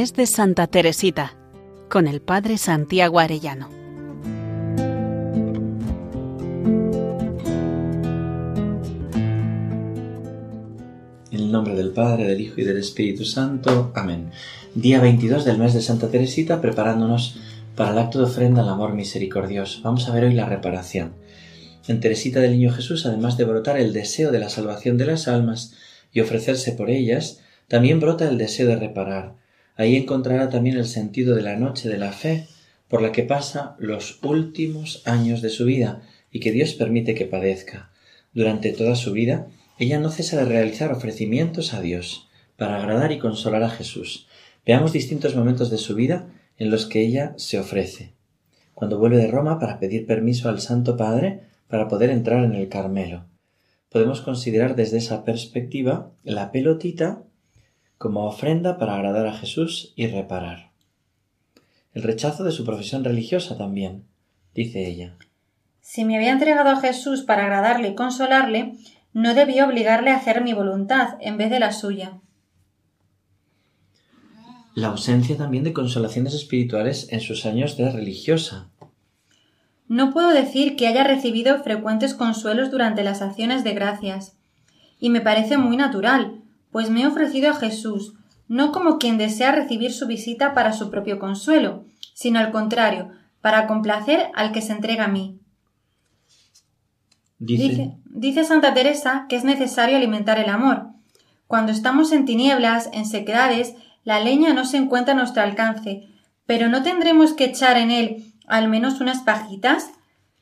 mes de Santa Teresita con el Padre Santiago Arellano. En el nombre del Padre, del Hijo y del Espíritu Santo. Amén. Día 22 del mes de Santa Teresita, preparándonos para el acto de ofrenda al amor misericordioso. Vamos a ver hoy la reparación. En Teresita del Niño Jesús, además de brotar el deseo de la salvación de las almas y ofrecerse por ellas, también brota el deseo de reparar. Ahí encontrará también el sentido de la noche de la fe por la que pasa los últimos años de su vida y que Dios permite que padezca. Durante toda su vida, ella no cesa de realizar ofrecimientos a Dios para agradar y consolar a Jesús. Veamos distintos momentos de su vida en los que ella se ofrece. Cuando vuelve de Roma para pedir permiso al Santo Padre para poder entrar en el Carmelo. Podemos considerar desde esa perspectiva la pelotita como ofrenda para agradar a Jesús y reparar. El rechazo de su profesión religiosa también, dice ella. Si me había entregado a Jesús para agradarle y consolarle, no debía obligarle a hacer mi voluntad en vez de la suya. La ausencia también de consolaciones espirituales en sus años de religiosa. No puedo decir que haya recibido frecuentes consuelos durante las acciones de gracias. Y me parece muy natural, pues me he ofrecido a Jesús, no como quien desea recibir su visita para su propio consuelo, sino al contrario, para complacer al que se entrega a mí. Dice, dice, Santa Teresa que es necesario alimentar el amor. Cuando estamos en tinieblas, en sequedades, la leña no se encuentra a nuestro alcance, pero ¿no tendremos que echar en él al menos unas pajitas?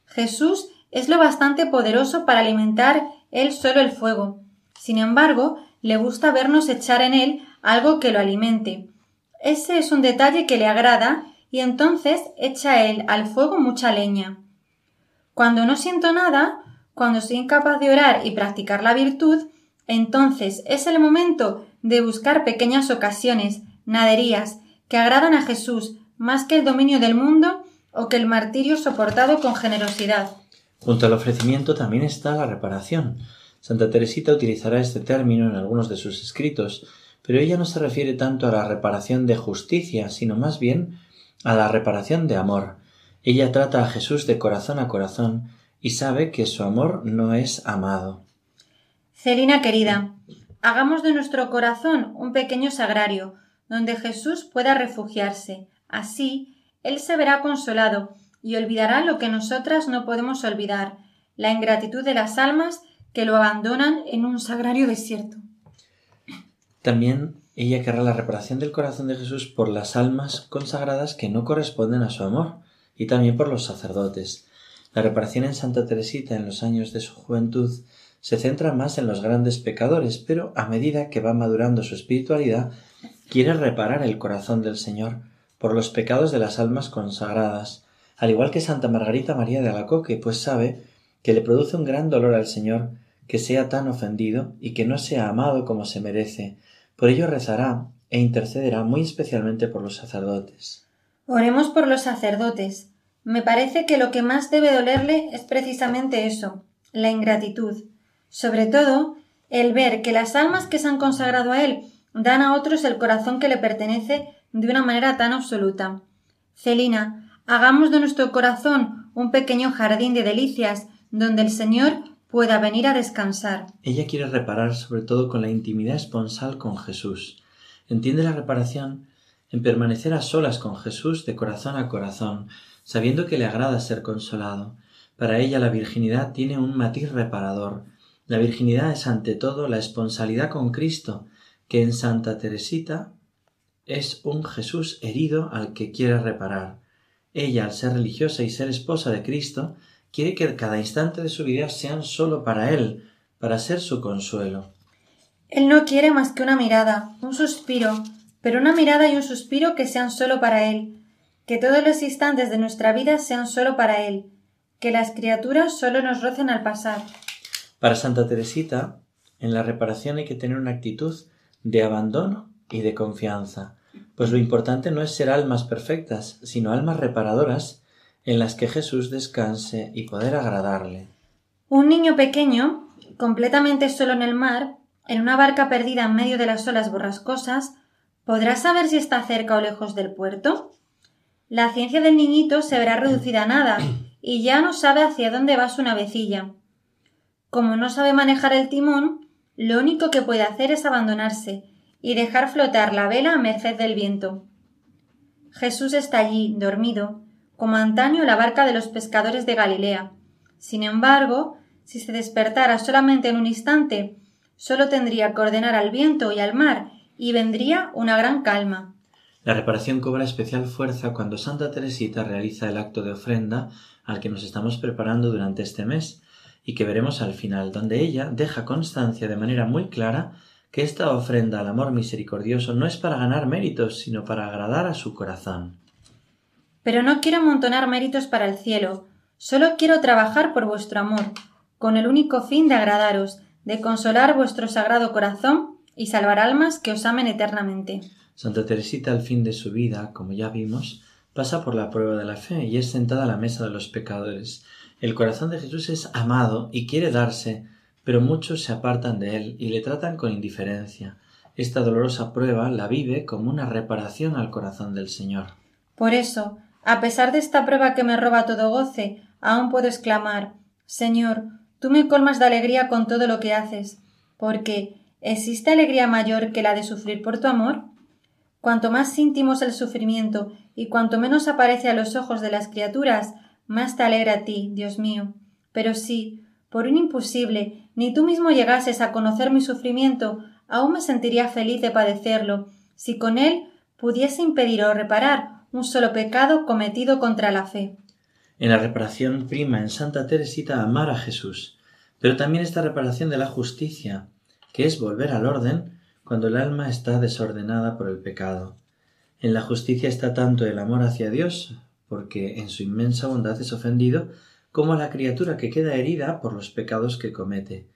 Jesús es lo bastante poderoso para alimentar él solo el fuego. Sin embargo, le gusta vernos echar en él algo que lo alimente. Ese es un detalle que le agrada y entonces echa él al fuego mucha leña. Cuando no siento nada, cuando soy incapaz de orar y practicar la virtud, entonces es el momento de buscar pequeñas ocasiones, naderías, que agradan a Jesús más que el dominio del mundo o que el martirio soportado con generosidad. Junto al ofrecimiento también está la reparación. Santa Teresita utilizará este término en algunos de sus escritos, pero ella no se refiere tanto a la reparación de justicia, sino más bien a la reparación de amor. Ella trata a Jesús de corazón a corazón y sabe que su amor no es amado. Celina querida, hagamos de nuestro corazón un pequeño sagrario, donde Jesús pueda refugiarse. Así, Él se verá consolado y olvidará lo que nosotras no podemos olvidar, la ingratitud de las almas que lo abandonan en un sagrario desierto. También ella querrá la reparación del corazón de Jesús por las almas consagradas que no corresponden a su amor, y también por los sacerdotes. La reparación en Santa Teresita en los años de su juventud se centra más en los grandes pecadores, pero a medida que va madurando su espiritualidad, quiere reparar el corazón del Señor por los pecados de las almas consagradas, al igual que Santa Margarita María de Alacoque, pues sabe que le produce un gran dolor al Señor que sea tan ofendido y que no sea amado como se merece. Por ello rezará e intercederá muy especialmente por los sacerdotes. Oremos por los sacerdotes. Me parece que lo que más debe dolerle es precisamente eso, la ingratitud. Sobre todo, el ver que las almas que se han consagrado a él dan a otros el corazón que le pertenece de una manera tan absoluta. Celina, hagamos de nuestro corazón un pequeño jardín de delicias donde el Señor pueda venir a descansar. Ella quiere reparar sobre todo con la intimidad esponsal con Jesús. Entiende la reparación en permanecer a solas con Jesús de corazón a corazón, sabiendo que le agrada ser consolado. Para ella la virginidad tiene un matiz reparador. La virginidad es ante todo la esponsalidad con Cristo, que en Santa Teresita es un Jesús herido al que quiere reparar. Ella, al ser religiosa y ser esposa de Cristo, quiere que cada instante de su vida sean solo para Él, para ser su consuelo. Él no quiere más que una mirada, un suspiro, pero una mirada y un suspiro que sean solo para Él, que todos los instantes de nuestra vida sean solo para Él, que las criaturas solo nos rocen al pasar. Para Santa Teresita, en la reparación hay que tener una actitud de abandono y de confianza, pues lo importante no es ser almas perfectas, sino almas reparadoras en las que Jesús descanse y poder agradarle. Un niño pequeño, completamente solo en el mar, en una barca perdida en medio de las olas borrascosas, ¿Podrás saber si está cerca o lejos del puerto? La ciencia del niñito se verá reducida a nada y ya no sabe hacia dónde va su navecilla. Como no sabe manejar el timón, lo único que puede hacer es abandonarse y dejar flotar la vela a merced del viento. Jesús está allí, dormido, como antaño la barca de los pescadores de Galilea. Sin embargo, si se despertara solamente en un instante, solo tendría que ordenar al viento y al mar, y vendría una gran calma. La reparación cobra especial fuerza cuando Santa Teresita realiza el acto de ofrenda al que nos estamos preparando durante este mes, y que veremos al final, donde ella deja constancia de manera muy clara que esta ofrenda al amor misericordioso no es para ganar méritos, sino para agradar a su corazón. Pero no quiero amontonar méritos para el cielo, solo quiero trabajar por vuestro amor, con el único fin de agradaros, de consolar vuestro sagrado corazón y salvar almas que os amen eternamente. Santa Teresita al fin de su vida, como ya vimos, pasa por la prueba de la fe y es sentada a la mesa de los pecadores. El corazón de Jesús es amado y quiere darse, pero muchos se apartan de él y le tratan con indiferencia. Esta dolorosa prueba la vive como una reparación al corazón del Señor. Por eso, a pesar de esta prueba que me roba todo goce, aún puedo exclamar Señor, tú me colmas de alegría con todo lo que haces, porque ¿existe alegría mayor que la de sufrir por tu amor? Cuanto más íntimo es el sufrimiento y cuanto menos aparece a los ojos de las criaturas, más te alegra a ti, Dios mío. Pero si, por un imposible, ni tú mismo llegases a conocer mi sufrimiento, aún me sentiría feliz de padecerlo, si con él pudiese impedir o reparar un solo pecado cometido contra la fe. En la reparación prima en Santa Teresita amar a Jesús, pero también esta reparación de la justicia, que es volver al orden cuando el alma está desordenada por el pecado. En la justicia está tanto el amor hacia Dios, porque en su inmensa bondad es ofendido, como la criatura que queda herida por los pecados que comete.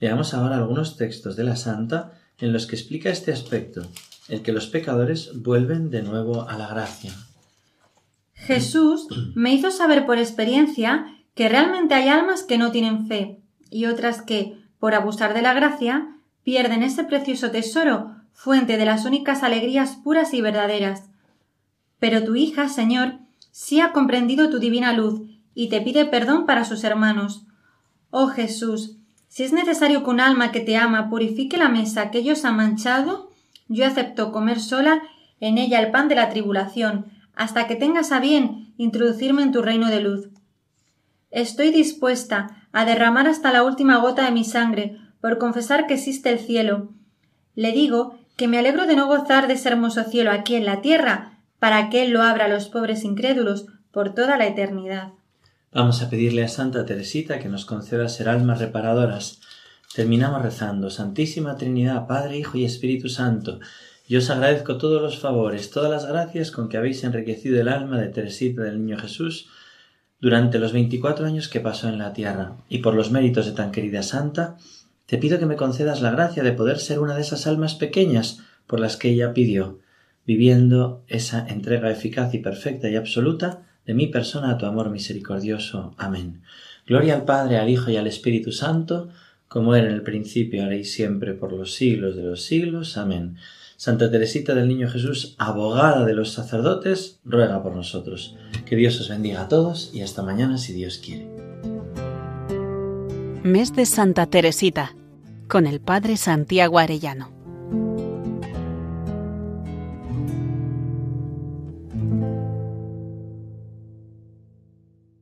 Veamos ahora algunos textos de la Santa en los que explica este aspecto, el que los pecadores vuelven de nuevo a la gracia. Jesús me hizo saber por experiencia que realmente hay almas que no tienen fe y otras que, por abusar de la gracia, pierden ese precioso tesoro, fuente de las únicas alegrías puras y verdaderas. Pero tu hija, Señor, sí ha comprendido tu divina luz y te pide perdón para sus hermanos. Oh Jesús, si es necesario que un alma que te ama purifique la mesa que ellos han manchado, yo acepto comer sola en ella el pan de la tribulación, hasta que tengas a bien introducirme en tu reino de luz. Estoy dispuesta a derramar hasta la última gota de mi sangre por confesar que existe el cielo. Le digo que me alegro de no gozar de ese hermoso cielo aquí en la tierra, para que Él lo abra a los pobres incrédulos por toda la eternidad. Vamos a pedirle a Santa Teresita que nos conceda ser almas reparadoras. Terminamos rezando, Santísima Trinidad, Padre, Hijo y Espíritu Santo, yo os agradezco todos los favores, todas las gracias con que habéis enriquecido el alma de Teresita del Niño Jesús durante los veinticuatro años que pasó en la tierra, y por los méritos de tan querida santa, te pido que me concedas la gracia de poder ser una de esas almas pequeñas por las que ella pidió, viviendo esa entrega eficaz y perfecta y absoluta de mi persona a tu amor misericordioso. Amén. Gloria al Padre, al Hijo y al Espíritu Santo, como era en el principio, ahora y siempre, por los siglos de los siglos. Amén. Santa Teresita del Niño Jesús, abogada de los sacerdotes, ruega por nosotros. Que Dios os bendiga a todos y hasta mañana si Dios quiere. Mes de Santa Teresita, con el Padre Santiago Arellano.